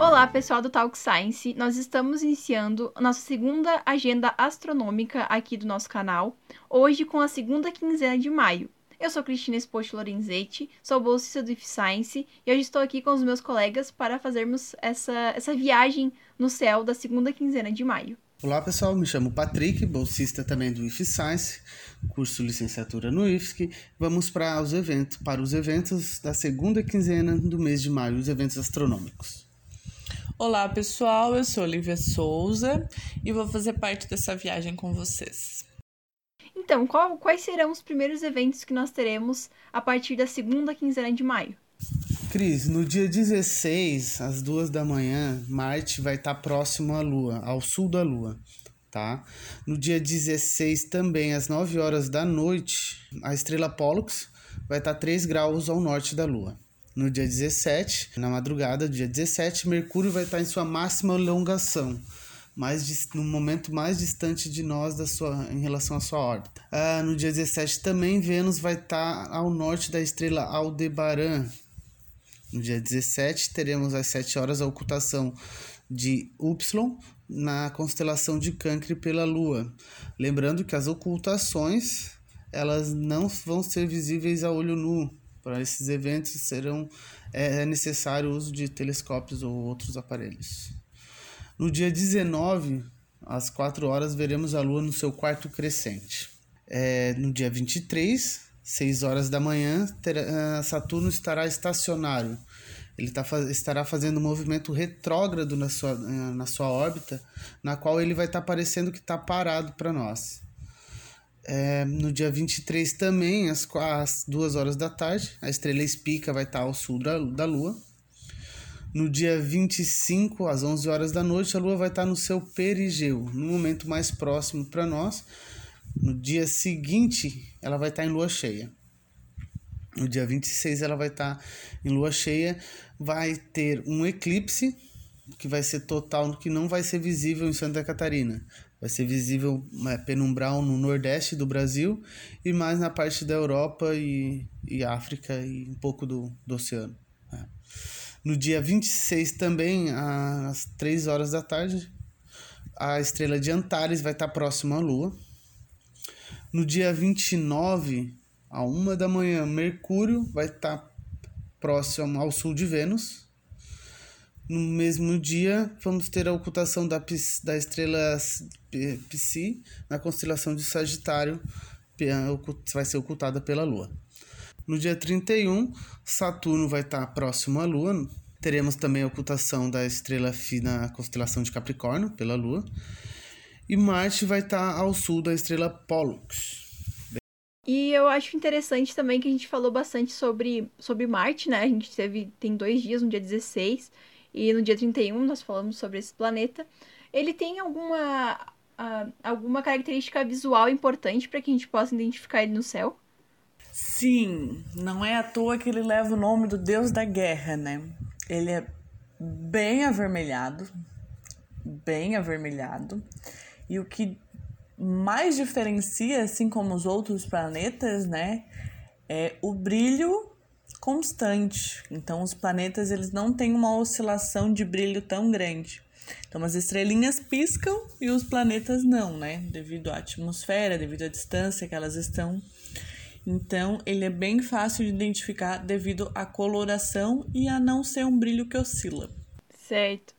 Olá, pessoal do Talk Science. Nós estamos iniciando nossa segunda agenda astronômica aqui do nosso canal, hoje com a segunda quinzena de maio. Eu sou Cristina Esposto Lorenzetti, sou bolsista do IF Science e hoje estou aqui com os meus colegas para fazermos essa, essa viagem no céu da segunda quinzena de maio. Olá pessoal, me chamo Patrick, bolsista também do IF Science, curso licenciatura no IFSC. Vamos para os eventos, para os eventos da segunda quinzena do mês de maio, os eventos astronômicos. Olá pessoal, eu sou Olivia Souza e vou fazer parte dessa viagem com vocês. Então, qual, quais serão os primeiros eventos que nós teremos a partir da segunda quinzena de maio? Cris, no dia 16, às duas da manhã, Marte vai estar próximo à Lua, ao sul da Lua, tá? No dia 16, também às 9 horas da noite, a estrela Pollux vai estar 3 graus ao norte da Lua. No dia 17, na madrugada do dia 17, Mercúrio vai estar em sua máxima elongação, mais no momento mais distante de nós da sua, em relação à sua órbita. Ah, no dia 17 também Vênus vai estar ao norte da estrela Aldebaran, no dia 17, teremos às 7 horas a ocultação de Y na constelação de Cancre pela Lua. Lembrando que as ocultações elas não vão ser visíveis a olho nu. Para esses eventos serão é, é necessário o uso de telescópios ou outros aparelhos. No dia 19, às 4 horas, veremos a Lua no seu quarto crescente. É, no dia 23, 6 horas da manhã, terá, Saturno estará estacionário. Ele tá, estará fazendo um movimento retrógrado na sua, na sua órbita, na qual ele vai estar tá parecendo que está parado para nós. É, no dia 23 também, às, às 2 horas da tarde, a estrela Espica vai estar ao sul da, da Lua. No dia 25, às 11 horas da noite, a Lua vai estar no seu perigeu, no momento mais próximo para nós, no dia seguinte, ela vai estar em lua cheia. No dia 26, ela vai estar em lua cheia. Vai ter um eclipse, que vai ser total, que não vai ser visível em Santa Catarina. Vai ser visível é, penumbral no nordeste do Brasil e mais na parte da Europa e, e África e um pouco do, do oceano. É. No dia 26 também, às 3 horas da tarde, a estrela de Antares vai estar próxima à Lua. No dia 29, a uma da manhã, Mercúrio vai estar próximo ao sul de Vênus. No mesmo dia, vamos ter a ocultação da, da estrela Psi na constelação de Sagitário, vai ser ocultada pela Lua. No dia 31, Saturno vai estar próximo à Lua. Teremos também a ocultação da estrela Phi na constelação de Capricórnio pela Lua. E Marte vai estar ao sul da estrela Pollux. E eu acho interessante também que a gente falou bastante sobre, sobre Marte, né? A gente teve tem dois dias, no dia 16 e no dia 31 nós falamos sobre esse planeta. Ele tem alguma, alguma característica visual importante para que a gente possa identificar ele no céu? Sim, não é à toa que ele leva o nome do deus da guerra, né? Ele é bem avermelhado, bem avermelhado. E o que mais diferencia, assim como os outros planetas, né, é o brilho constante. Então, os planetas eles não têm uma oscilação de brilho tão grande. Então, as estrelinhas piscam e os planetas não, né? Devido à atmosfera, devido à distância que elas estão. Então, ele é bem fácil de identificar devido à coloração e a não ser um brilho que oscila. Certo.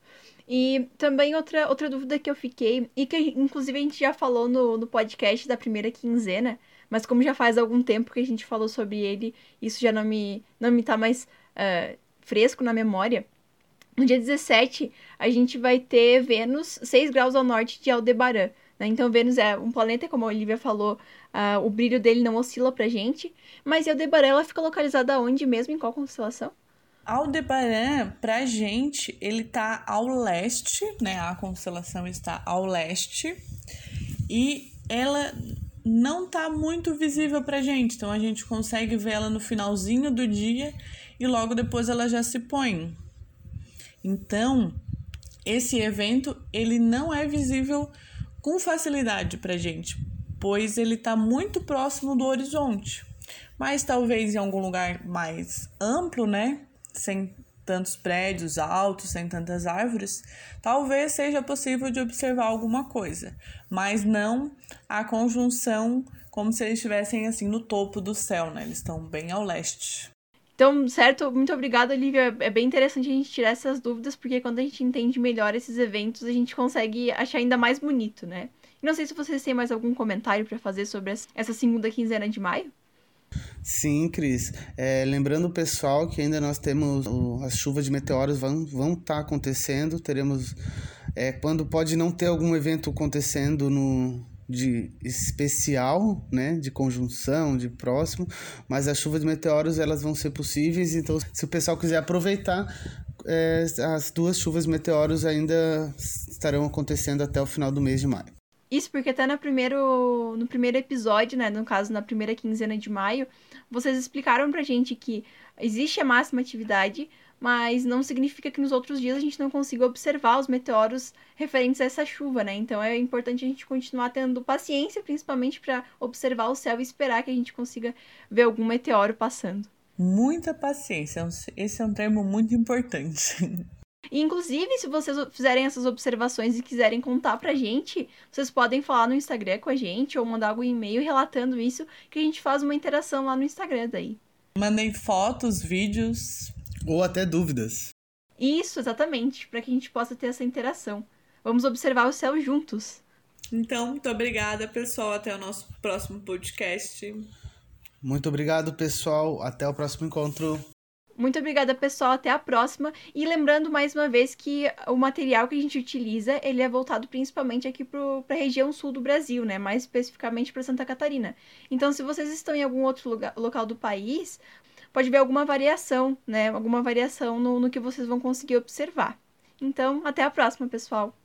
E também outra, outra dúvida que eu fiquei, e que inclusive a gente já falou no, no podcast da primeira quinzena, mas como já faz algum tempo que a gente falou sobre ele, isso já não me, não me tá mais uh, fresco na memória. No dia 17, a gente vai ter Vênus 6 graus ao norte de Aldebaran. Né? Então, Vênus é um planeta, como a Olivia falou, uh, o brilho dele não oscila pra gente. Mas Aldebaran, ela fica localizada onde mesmo? Em qual constelação? Aldebaran, pra gente, ele tá ao leste, né? A constelação está ao leste. E ela não tá muito visível pra gente. Então a gente consegue ver ela no finalzinho do dia e logo depois ela já se põe. Então, esse evento, ele não é visível com facilidade pra gente, pois ele tá muito próximo do horizonte. Mas talvez em algum lugar mais amplo, né? sem tantos prédios altos, sem tantas árvores, talvez seja possível de observar alguma coisa, mas não a conjunção como se eles estivessem assim no topo do céu, né? Eles estão bem ao leste. Então, certo, muito obrigada, Olivia. É bem interessante a gente tirar essas dúvidas, porque quando a gente entende melhor esses eventos, a gente consegue achar ainda mais bonito, né? Não sei se vocês têm mais algum comentário para fazer sobre essa segunda quinzena de maio. Sim, Cris. É, lembrando o pessoal que ainda nós temos o, as chuvas de meteoros vão estar vão tá acontecendo. Teremos. É, quando pode não ter algum evento acontecendo no, de especial, né, de conjunção, de próximo, mas as chuvas de meteoros elas vão ser possíveis, então se o pessoal quiser aproveitar, é, as duas chuvas de meteoros ainda estarão acontecendo até o final do mês de maio. Isso porque até no primeiro, no primeiro episódio, né, no caso na primeira quinzena de maio, vocês explicaram pra gente que existe a máxima atividade, mas não significa que nos outros dias a gente não consiga observar os meteoros referentes a essa chuva, né? Então é importante a gente continuar tendo paciência, principalmente para observar o céu e esperar que a gente consiga ver algum meteoro passando. Muita paciência, esse é um termo muito importante. E, inclusive, se vocês fizerem essas observações e quiserem contar pra gente, vocês podem falar no Instagram com a gente ou mandar algum e-mail relatando isso, que a gente faz uma interação lá no Instagram daí. Mandem fotos, vídeos. Ou até dúvidas. Isso, exatamente, para que a gente possa ter essa interação. Vamos observar o céu juntos. Então, muito obrigada, pessoal. Até o nosso próximo podcast. Muito obrigado, pessoal. Até o próximo encontro. Muito obrigada, pessoal. Até a próxima. E lembrando mais uma vez que o material que a gente utiliza, ele é voltado principalmente aqui para a região sul do Brasil, né? Mais especificamente para Santa Catarina. Então, se vocês estão em algum outro lugar, local do país, pode ver alguma variação, né? Alguma variação no, no que vocês vão conseguir observar. Então, até a próxima, pessoal.